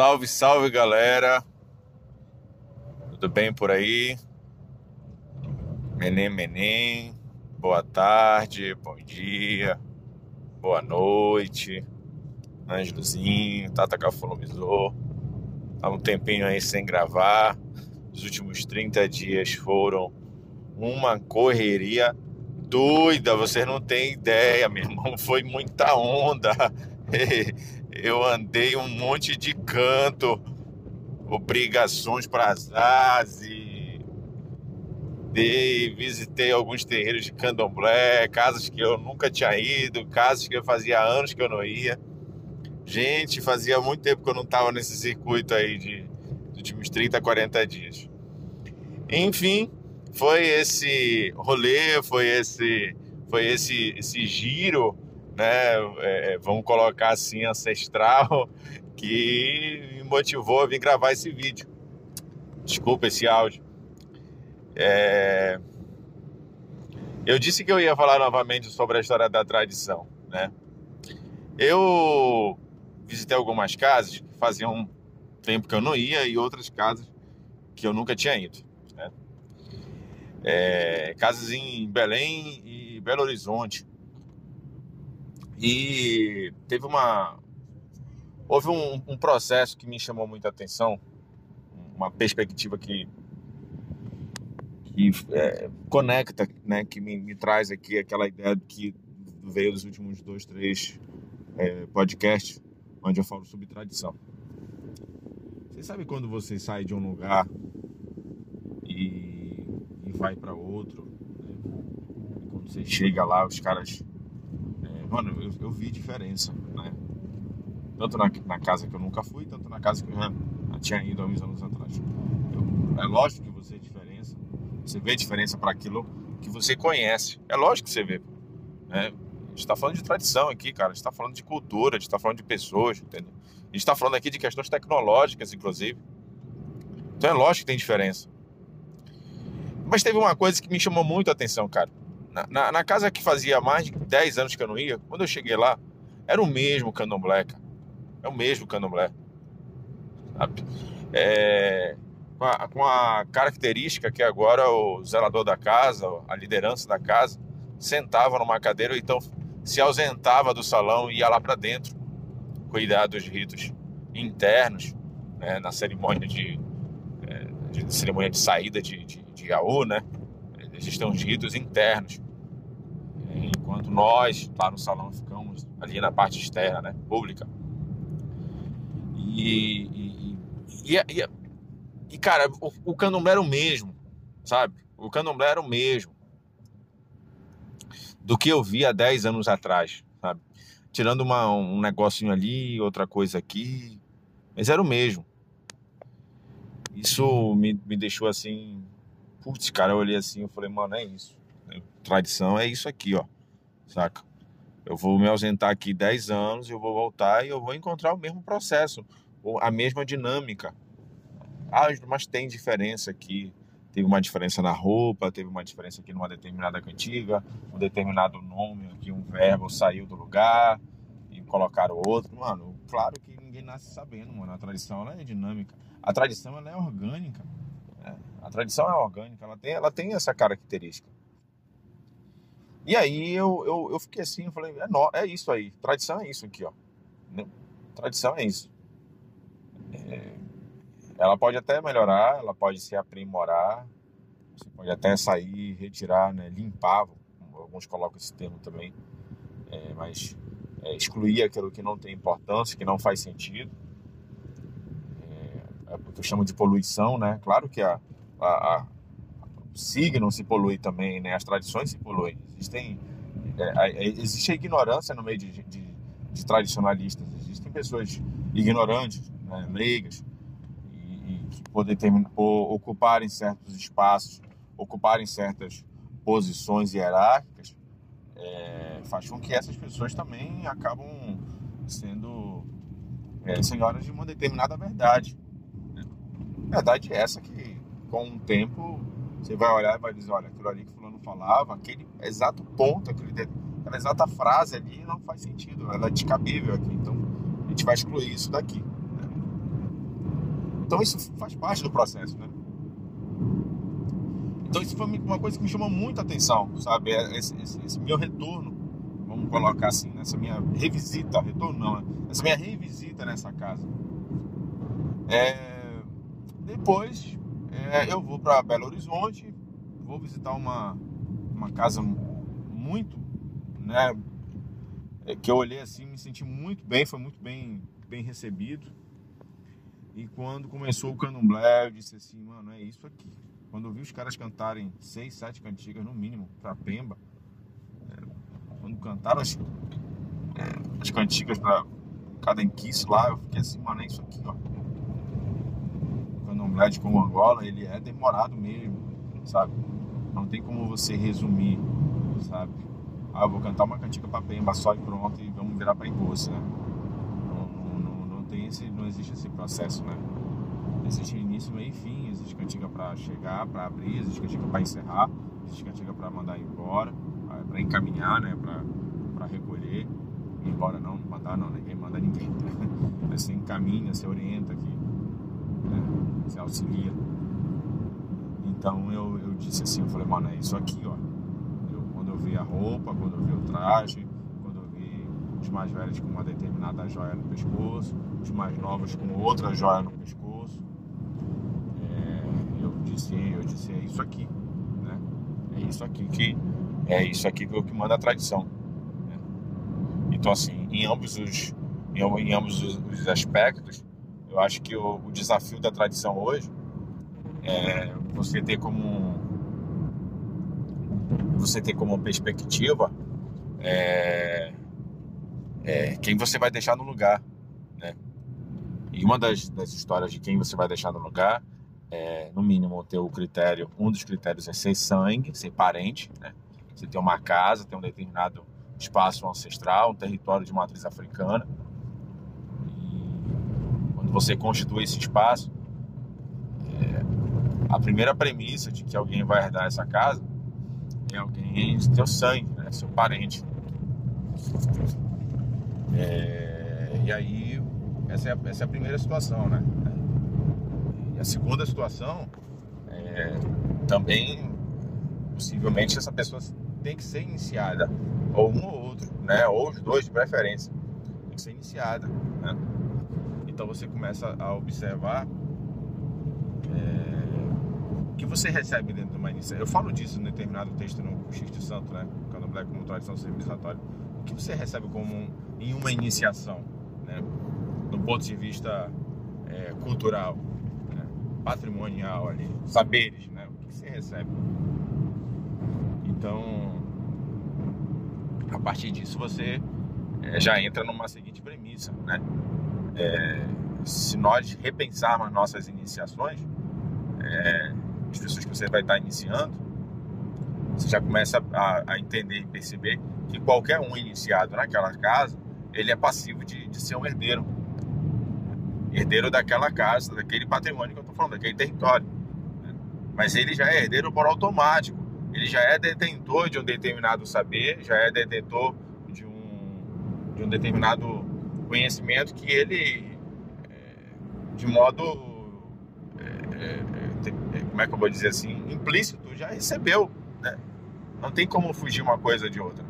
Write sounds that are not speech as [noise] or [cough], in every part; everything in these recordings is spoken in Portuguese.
Salve, salve galera! Tudo bem por aí? Menem, menem, boa tarde, bom dia, boa noite, Ângelozinho, Tata Cafolomizou. Há um tempinho aí sem gravar, os últimos 30 dias foram uma correria doida, vocês não têm ideia, meu irmão, foi muita onda. [laughs] Eu andei um monte de canto, obrigações para e dei, visitei alguns terreiros de candomblé, casas que eu nunca tinha ido, casas que eu fazia anos que eu não ia. Gente, fazia muito tempo que eu não estava nesse circuito aí de, de últimos 30, 40 dias. Enfim, foi esse rolê, foi esse, foi esse, esse giro né, é, é, vamos colocar assim, ancestral, [laughs] que me motivou a vir gravar esse vídeo. Desculpa esse áudio. É... Eu disse que eu ia falar novamente sobre a história da tradição, né? Eu visitei algumas casas que faziam tempo que eu não ia e outras casas que eu nunca tinha ido, né? É... casas em Belém e Belo Horizonte, e teve uma. Houve um, um processo que me chamou muita atenção, uma perspectiva que, que é, conecta, né, que me, me, traz aqui aquela ideia que veio dos últimos dois, três é, podcasts, onde eu falo sobre tradição. Você sabe quando você sai de um lugar e, e vai para outro? Né? Quando você chega lá, os caras mano, eu, eu vi diferença, né? Tanto na, na, casa que eu nunca fui, tanto na casa que eu já, tinha ido há uns anos atrás. Eu, é lógico que você vê diferença, você vê diferença para aquilo que você conhece. É lógico que você vê. Né? A gente está falando de tradição aqui, cara. A gente está falando de cultura, a gente está falando de pessoas, entendeu? A gente está falando aqui de questões tecnológicas, inclusive. Então é lógico que tem diferença. Mas teve uma coisa que me chamou muito a atenção, cara. Na, na, na, casa que fazia mais de 10 anos que eu não ia, quando eu cheguei lá, era o mesmo candomblé, cara. É o mesmo candomblé. Sabe? É, com, a, com a característica que agora o zelador da casa, a liderança da casa, sentava numa cadeira ou então se ausentava do salão e ia lá para dentro cuidar dos ritos internos, né, na cerimônia de, é, de, cerimônia de saída de, de, de Yaú, né? Existem os ritos internos. Enquanto nós, lá no salão, ficamos ali na parte externa, né, pública. E, e, e, e, cara, o, o candomblé era o mesmo, sabe? O candomblé era o mesmo do que eu vi há 10 anos atrás, sabe? Tirando uma, um negocinho ali, outra coisa aqui, mas era o mesmo. Isso me, me deixou assim Putz, cara, eu olhei assim, eu falei, mano, é isso. Tradição é isso aqui, ó. Saca? Eu vou me ausentar aqui 10 anos, eu vou voltar e eu vou encontrar o mesmo processo, a mesma dinâmica. Ah, mas tem diferença aqui. Teve uma diferença na roupa, teve uma diferença aqui numa determinada cantiga, um determinado nome, aqui um verbo saiu do lugar e colocaram outro. Mano, claro que ninguém nasce sabendo, mano. A tradição ela é dinâmica. A tradição ela é orgânica. É, a tradição é orgânica, ela tem, ela tem essa característica. E aí eu, eu, eu fiquei assim, eu falei, é, no, é isso aí, tradição é isso aqui, ó. Né? Tradição é isso. É, ela pode até melhorar, ela pode se aprimorar, você pode até sair, retirar, né, limpar, alguns colocam esse termo também, é, mas é, excluir aquilo que não tem importância, que não faz sentido é o que eu chamo de poluição, né? Claro que a, a, a o signo se polui também, né? As tradições se poluem. Existem, é, existe a ignorância no meio de, de, de tradicionalistas. Existem pessoas ignorantes, né? leigas, e, e que por, por ocuparem certos espaços, ocuparem certas posições hierárquicas, é, faz com que essas pessoas também acabam sendo é, senhoras de uma determinada verdade. Verdade é essa que, com o tempo, você vai olhar e vai dizer, olha, aquilo ali que fulano falava, aquele exato ponto, aquele, aquela exata frase ali não faz sentido, ela é descabível aqui, então a gente vai excluir isso daqui. Né? Então isso faz parte do processo, né? Então isso foi uma coisa que me chamou muita atenção, sabe? É, esse, esse, esse meu retorno, vamos colocar assim, nessa minha revisita, retorno não, né? essa minha revisita nessa casa. É, depois é, eu vou para Belo Horizonte, vou visitar uma, uma casa muito, né? É, que eu olhei assim, me senti muito bem, foi muito bem, bem recebido. E quando começou o candomblé, eu disse assim, mano, é isso aqui. Quando eu vi os caras cantarem seis, sete cantigas no mínimo para Pemba, é, quando cantaram as, as cantigas para cada enquice lá, eu fiquei assim, mano, é isso aqui, ó. O candomblé de Congo Angola, ele é demorado mesmo, sabe? Não tem como você resumir, sabe? Ah, vou cantar uma cantiga para Pemba só e pronto, e vamos virar para Engoce, né? Não, não, não, tem esse, não existe esse processo, né? Existe início, meio e fim, existe cantiga para chegar, para abrir, existe cantiga para encerrar, existe cantiga para mandar embora, para encaminhar, né, para recolher. Embora não, mandar não, ninguém manda ninguém. [laughs] Você encaminha, você orienta aqui, né, você auxilia. Então eu, eu disse assim, eu falei, mano, é isso aqui, ó. Eu, quando eu vi a roupa, quando eu vi o traje, quando eu vi os mais velhos com uma determinada joia no pescoço, os mais novos com outra joia no pescoço disse, eu disse, é isso aqui, né? É isso aqui que é isso aqui que, que manda a tradição. Né? Então assim, em ambos os em, ambos os, os, aspectos, eu acho que o, o, desafio da tradição hoje é você ter como você ter como perspectiva é, é, quem você vai deixar no lugar, né? E uma das, das histórias de quem você vai deixar no lugar é, no mínimo, ter o critério, um dos critérios é ser sangue, ser parente, né? Você tem uma casa, tem um determinado espaço ancestral, um território de matriz africana. E você constitui esse espaço, é, a primeira premissa de que alguém vai herdar essa casa é alguém de teu sangue, né? seu parente. É, e aí, essa é, a, essa é a primeira situação, né? a segunda situação, é, também, possivelmente, essa pessoa tem que ser iniciada, ou um ou outro, né? ou os dois de preferência, tem que ser iniciada. Né? Então você começa a observar é, o que você recebe dentro de uma iniciação. Eu falo disso em determinado texto no Xixto Santo, né? Candomblé como tradição civilizatória. O que você recebe como um, em uma iniciação, né? do ponto de vista é, cultural, patrimonial ali, saberes, né? O que você recebe. Então, a partir disso você é, já entra numa seguinte premissa, né? É, se nós repensarmos nossas iniciações, é, as pessoas que você vai estar iniciando, você já começa a, a, entender e perceber que qualquer um iniciado naquela casa, ele é passivo de, de ser um herdeiro herdeiro daquela casa, daquele patrimônio que eu estou falando, daquele território. Mas ele já é herdeiro por automático. Ele já é detentor de um determinado saber, já é detentor de um, de um determinado conhecimento que ele, é, de modo, é, é, como é que eu vou dizer assim, implícito, já recebeu. Né? Não tem como fugir uma coisa de outra.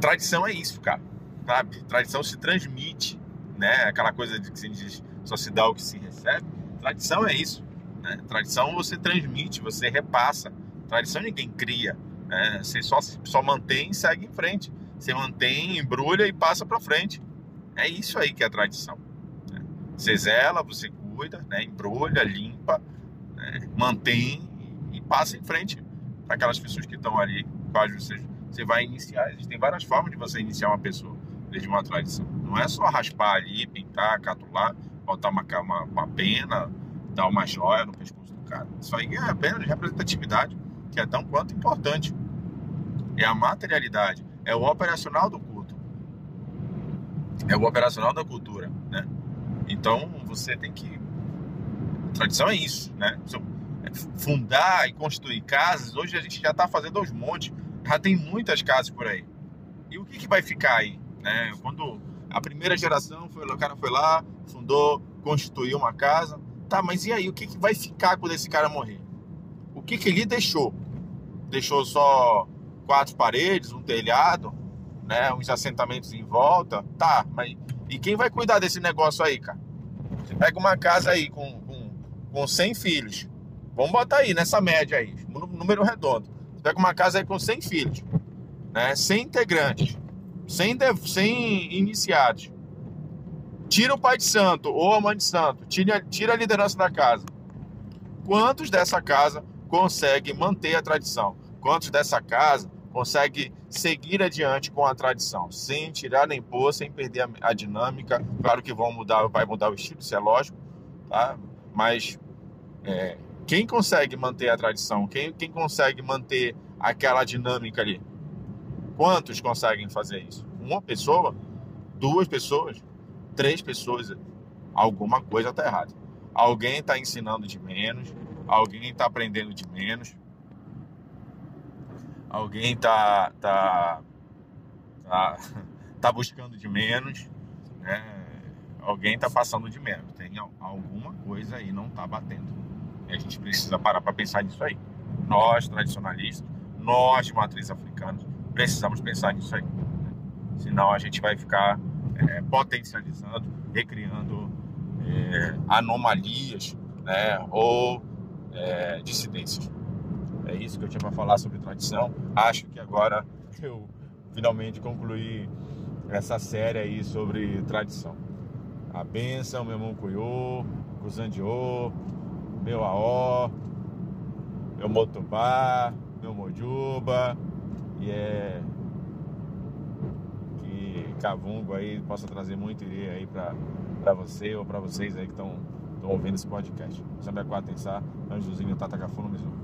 Tradição é isso, cara. Sabe? Tradição se transmite né? Aquela coisa de que se diz só se dá o que se recebe. Tradição é isso. Né? Tradição você transmite, você repassa. Tradição ninguém cria. Né? Você só, só mantém e segue em frente. Você mantém, embrulha e passa para frente. É isso aí que é tradição. Né? Você zela, você cuida, né? embrulha, limpa, né? mantém e passa em frente para aquelas pessoas que estão ali, quais você, você vai iniciar. Existem várias formas de você iniciar uma pessoa desde uma tradição. Não é só raspar ali, pintar, catular, botar uma, uma, uma pena, dar uma joia no pescoço do cara. Isso aí é apenas de representatividade, que é tão quanto importante. É a materialidade, é o operacional do culto. É o operacional da cultura, né? Então, você tem que... Tradição é isso, né? Fundar e construir casas, hoje a gente já está fazendo aos montes, já tem muitas casas por aí. E o que, que vai ficar aí? Né? Quando A primeira geração, foi, o cara foi lá, fundou, constituiu uma casa. Tá, mas e aí? O que, que vai ficar quando esse cara morrer? O que, que ele deixou? Deixou só quatro paredes, um telhado, né? Uns assentamentos em volta. Tá, mas e quem vai cuidar desse negócio aí, cara? Você pega uma casa aí com, com, com 100 filhos. Vamos botar aí nessa média aí, número redondo. Você pega uma casa aí com 100 filhos, né? 100 integrantes, 100, de, 100 iniciados. Tira o pai de santo ou a mãe de santo, tira, tira a liderança da casa. Quantos dessa casa conseguem manter a tradição? Quantos dessa casa consegue seguir adiante com a tradição, sem tirar nem pôr, sem perder a, a, dinâmica. Claro que vão mudar, vai mudar o estilo, isso é lógico, tá? Mas é, quem consegue manter a tradição, quem, quem consegue manter aquela dinâmica ali? Quantos conseguem fazer isso? Uma pessoa? Duas pessoas? Três pessoas? Alguma coisa está errada. Alguém está ensinando de menos, alguém está aprendendo de menos alguém tá, tá, tá, [laughs] tá buscando de menos, né? alguém tá passando de menos. Tem alguma coisa aí não tá batendo. E a gente precisa parar para pensar nisso aí. Nós, tradicionalistas, nós de matriz africana, precisamos pensar nisso aí. Senão a gente vai ficar é, potencializando, recriando é, anomalias né? ou é, dissidências. É isso que eu tinha para falar sobre tradição. Acho que agora eu finalmente concluí essa série aí sobre tradição. A benção, meu Muncuiô, Kuzandiô, meu Aó, meu Motobá, meu Mojuba, e é que Cavungo aí possa trazer muito irê aí para você ou para vocês aí que estão ouvindo esse podcast. Sambequá Tensá, Anjozinho Tatagafu no Mizu.